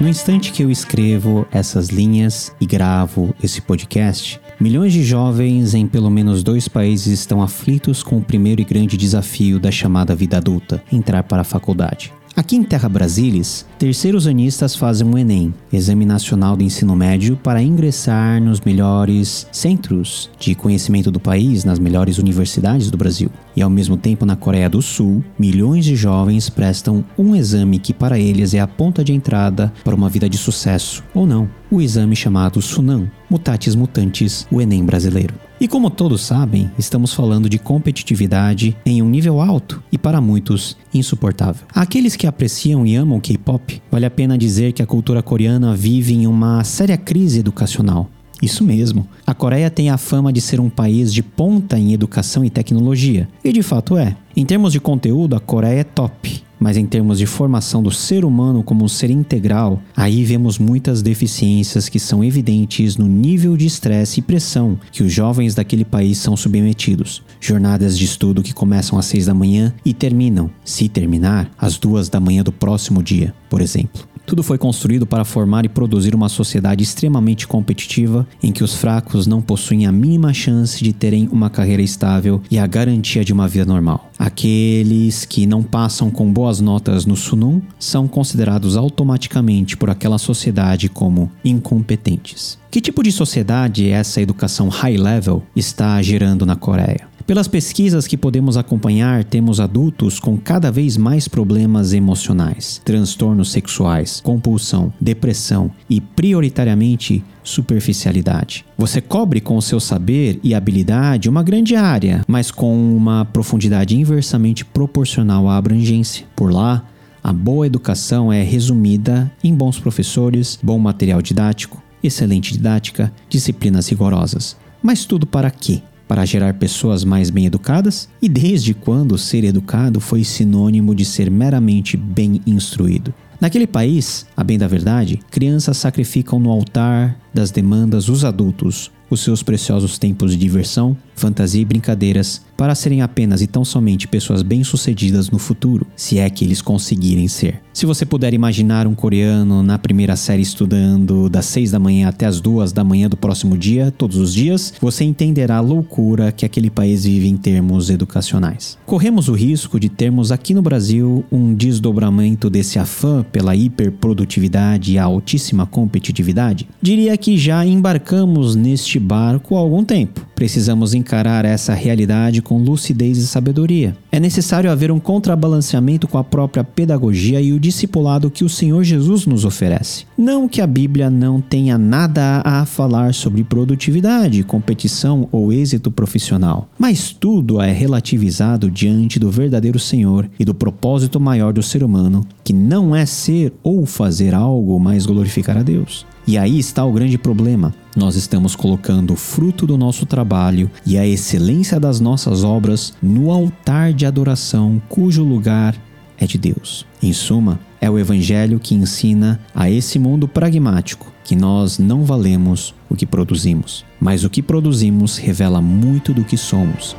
No instante que eu escrevo essas linhas e gravo esse podcast, milhões de jovens em pelo menos dois países estão aflitos com o primeiro e grande desafio da chamada vida adulta entrar para a faculdade. Aqui em Terra Brasilis, terceiros anistas fazem o Enem, Exame Nacional do Ensino Médio, para ingressar nos melhores centros de conhecimento do país, nas melhores universidades do Brasil. E ao mesmo tempo, na Coreia do Sul, milhões de jovens prestam um exame que para eles é a ponta de entrada para uma vida de sucesso, ou não, o exame chamado Sunan, Mutatis Mutantes, o Enem brasileiro. E como todos sabem, estamos falando de competitividade em um nível alto e para muitos insuportável. Aqueles que apreciam e amam K-pop, vale a pena dizer que a cultura coreana vive em uma séria crise educacional. Isso mesmo. A Coreia tem a fama de ser um país de ponta em educação e tecnologia, e de fato é. Em termos de conteúdo, a Coreia é top, mas em termos de formação do ser humano como um ser integral, aí vemos muitas deficiências que são evidentes no nível de estresse e pressão que os jovens daquele país são submetidos. Jornadas de estudo que começam às seis da manhã e terminam, se terminar, às duas da manhã do próximo dia, por exemplo. Tudo foi construído para formar e produzir uma sociedade extremamente competitiva em que os fracos não possuem a mínima chance de terem uma carreira estável e a garantia de uma vida normal. Aqueles que não passam com boas notas no Sunum são considerados automaticamente por aquela sociedade como incompetentes. Que tipo de sociedade essa educação high level está gerando na Coreia? Pelas pesquisas que podemos acompanhar, temos adultos com cada vez mais problemas emocionais, transtornos sexuais, compulsão, depressão e, prioritariamente, superficialidade. Você cobre com o seu saber e habilidade uma grande área, mas com uma profundidade inversamente proporcional à abrangência. Por lá, a boa educação é resumida em bons professores, bom material didático, excelente didática, disciplinas rigorosas. Mas tudo para quê? Para gerar pessoas mais bem educadas? E desde quando ser educado foi sinônimo de ser meramente bem instruído? Naquele país, a bem da verdade, crianças sacrificam no altar das demandas os adultos os seus preciosos tempos de diversão, fantasia e brincadeiras para serem apenas e tão somente pessoas bem-sucedidas no futuro, se é que eles conseguirem ser. Se você puder imaginar um coreano na primeira série estudando das 6 da manhã até as 2 da manhã do próximo dia, todos os dias, você entenderá a loucura que aquele país vive em termos educacionais. Corremos o risco de termos aqui no Brasil um desdobramento desse afã pela hiperprodutividade e a altíssima competitividade? Diria que já embarcamos neste barco há algum tempo. Precisamos encarar essa realidade com lucidez e sabedoria. É necessário haver um contrabalanceamento com a própria pedagogia e o discipulado que o Senhor Jesus nos oferece. Não que a Bíblia não tenha nada a falar sobre produtividade, competição ou êxito profissional, mas tudo é relativizado diante do verdadeiro Senhor e do propósito maior do ser humano, que não é ser ou fazer algo, mas glorificar a Deus. E aí está o grande problema. Nós estamos colocando o fruto do nosso trabalho e a excelência das nossas obras no altar de adoração cujo lugar é de Deus. Em suma, é o Evangelho que ensina a esse mundo pragmático que nós não valemos o que produzimos, mas o que produzimos revela muito do que somos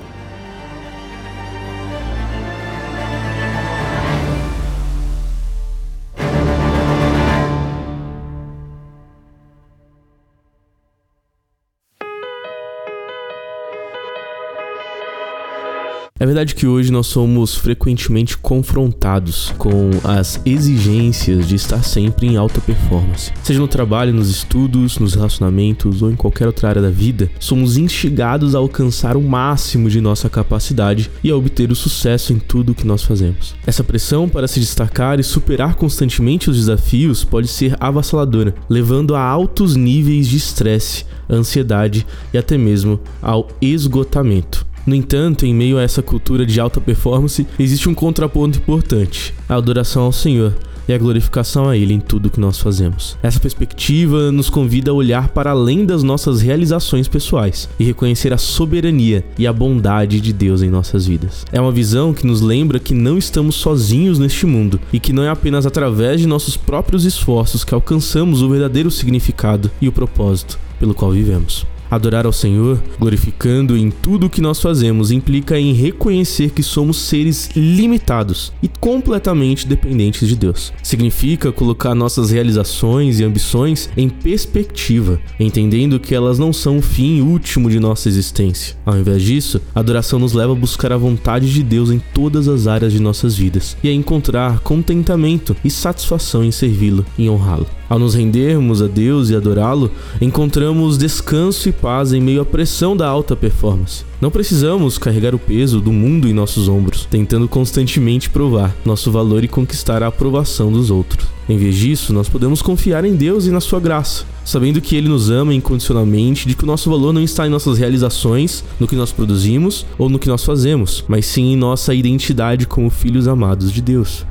É verdade que hoje nós somos frequentemente confrontados com as exigências de estar sempre em alta performance. Seja no trabalho, nos estudos, nos relacionamentos ou em qualquer outra área da vida, somos instigados a alcançar o máximo de nossa capacidade e a obter o sucesso em tudo o que nós fazemos. Essa pressão para se destacar e superar constantemente os desafios pode ser avassaladora, levando a altos níveis de estresse, ansiedade e até mesmo ao esgotamento. No entanto, em meio a essa cultura de alta performance, existe um contraponto importante: a adoração ao Senhor e a glorificação a Ele em tudo que nós fazemos. Essa perspectiva nos convida a olhar para além das nossas realizações pessoais e reconhecer a soberania e a bondade de Deus em nossas vidas. É uma visão que nos lembra que não estamos sozinhos neste mundo e que não é apenas através de nossos próprios esforços que alcançamos o verdadeiro significado e o propósito pelo qual vivemos. Adorar ao Senhor, glorificando em tudo o que nós fazemos, implica em reconhecer que somos seres limitados e completamente dependentes de Deus. Significa colocar nossas realizações e ambições em perspectiva, entendendo que elas não são o fim último de nossa existência. Ao invés disso, a adoração nos leva a buscar a vontade de Deus em todas as áreas de nossas vidas e a encontrar contentamento e satisfação em servi-lo e honrá-lo. Ao nos rendermos a Deus e adorá-lo, encontramos descanso e paz em meio à pressão da alta performance. Não precisamos carregar o peso do mundo em nossos ombros, tentando constantemente provar nosso valor e conquistar a aprovação dos outros. Em vez disso, nós podemos confiar em Deus e na sua graça, sabendo que Ele nos ama incondicionalmente, de que o nosso valor não está em nossas realizações, no que nós produzimos ou no que nós fazemos, mas sim em nossa identidade como filhos amados de Deus.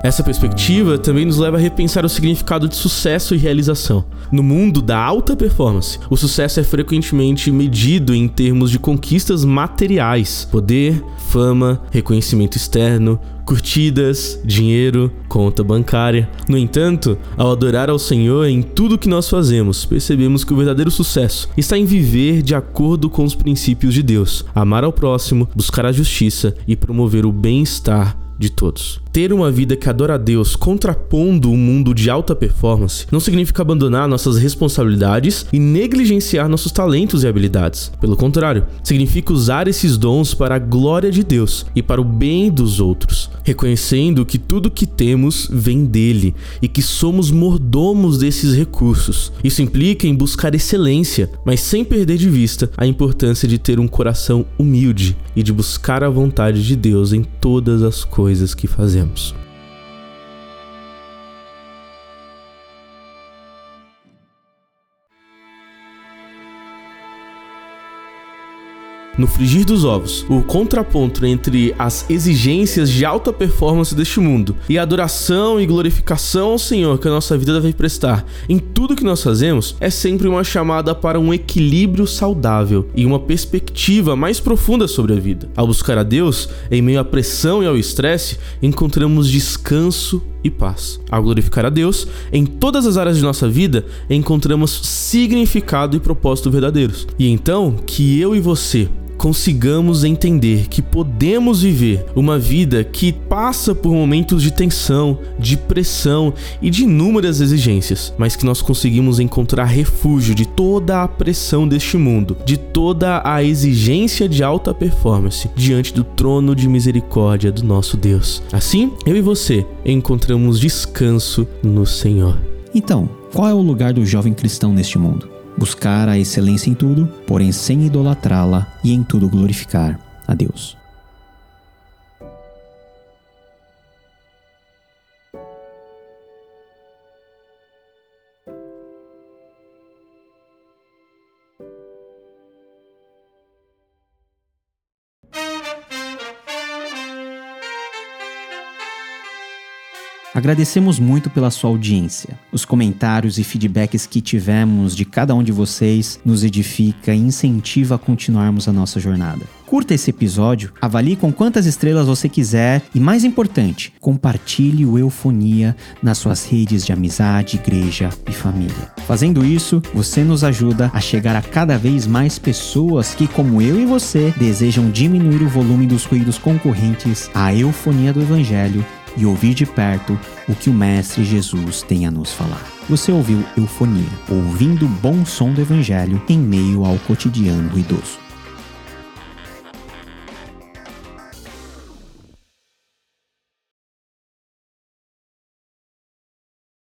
Essa perspectiva também nos leva a repensar o significado de sucesso e realização. No mundo da alta performance, o sucesso é frequentemente medido em termos de conquistas materiais: poder, fama, reconhecimento externo, curtidas, dinheiro, conta bancária. No entanto, ao adorar ao Senhor em tudo que nós fazemos, percebemos que o verdadeiro sucesso está em viver de acordo com os princípios de Deus, amar ao próximo, buscar a justiça e promover o bem-estar de todos. Ter uma vida que adora a Deus contrapondo um mundo de alta performance não significa abandonar nossas responsabilidades e negligenciar nossos talentos e habilidades. Pelo contrário, significa usar esses dons para a glória de Deus e para o bem dos outros, reconhecendo que tudo que temos vem dele e que somos mordomos desses recursos. Isso implica em buscar excelência, mas sem perder de vista a importância de ter um coração humilde e de buscar a vontade de Deus em todas as coisas que fazemos fazemos. No frigir dos ovos, o contraponto entre as exigências de alta performance deste mundo e a adoração e glorificação ao Senhor que a nossa vida deve prestar em tudo que nós fazemos é sempre uma chamada para um equilíbrio saudável e uma perspectiva mais profunda sobre a vida. Ao buscar a Deus, em meio à pressão e ao estresse, encontramos descanso e paz. Ao glorificar a Deus, em todas as áreas de nossa vida, encontramos significado e propósito verdadeiros. E então, que eu e você consigamos entender que podemos viver uma vida que passa por momentos de tensão, de pressão e de inúmeras exigências, mas que nós conseguimos encontrar refúgio de toda a pressão deste mundo, de toda a exigência de alta performance diante do trono de misericórdia do nosso Deus. Assim, eu e você encontramos descanso no Senhor. Então, qual é o lugar do jovem cristão neste mundo? Buscar a excelência em tudo, porém sem idolatrá-la e em tudo glorificar a Deus. Agradecemos muito pela sua audiência. Os comentários e feedbacks que tivemos de cada um de vocês nos edifica e incentiva a continuarmos a nossa jornada. Curta esse episódio, avalie com quantas estrelas você quiser e, mais importante, compartilhe o Eufonia nas suas redes de amizade, igreja e família. Fazendo isso, você nos ajuda a chegar a cada vez mais pessoas que, como eu e você, desejam diminuir o volume dos ruídos concorrentes à eufonia do Evangelho e ouvir de perto o que o Mestre Jesus tem a nos falar. Você ouviu Eufonia, ouvindo o bom som do Evangelho em meio ao cotidiano ruidoso.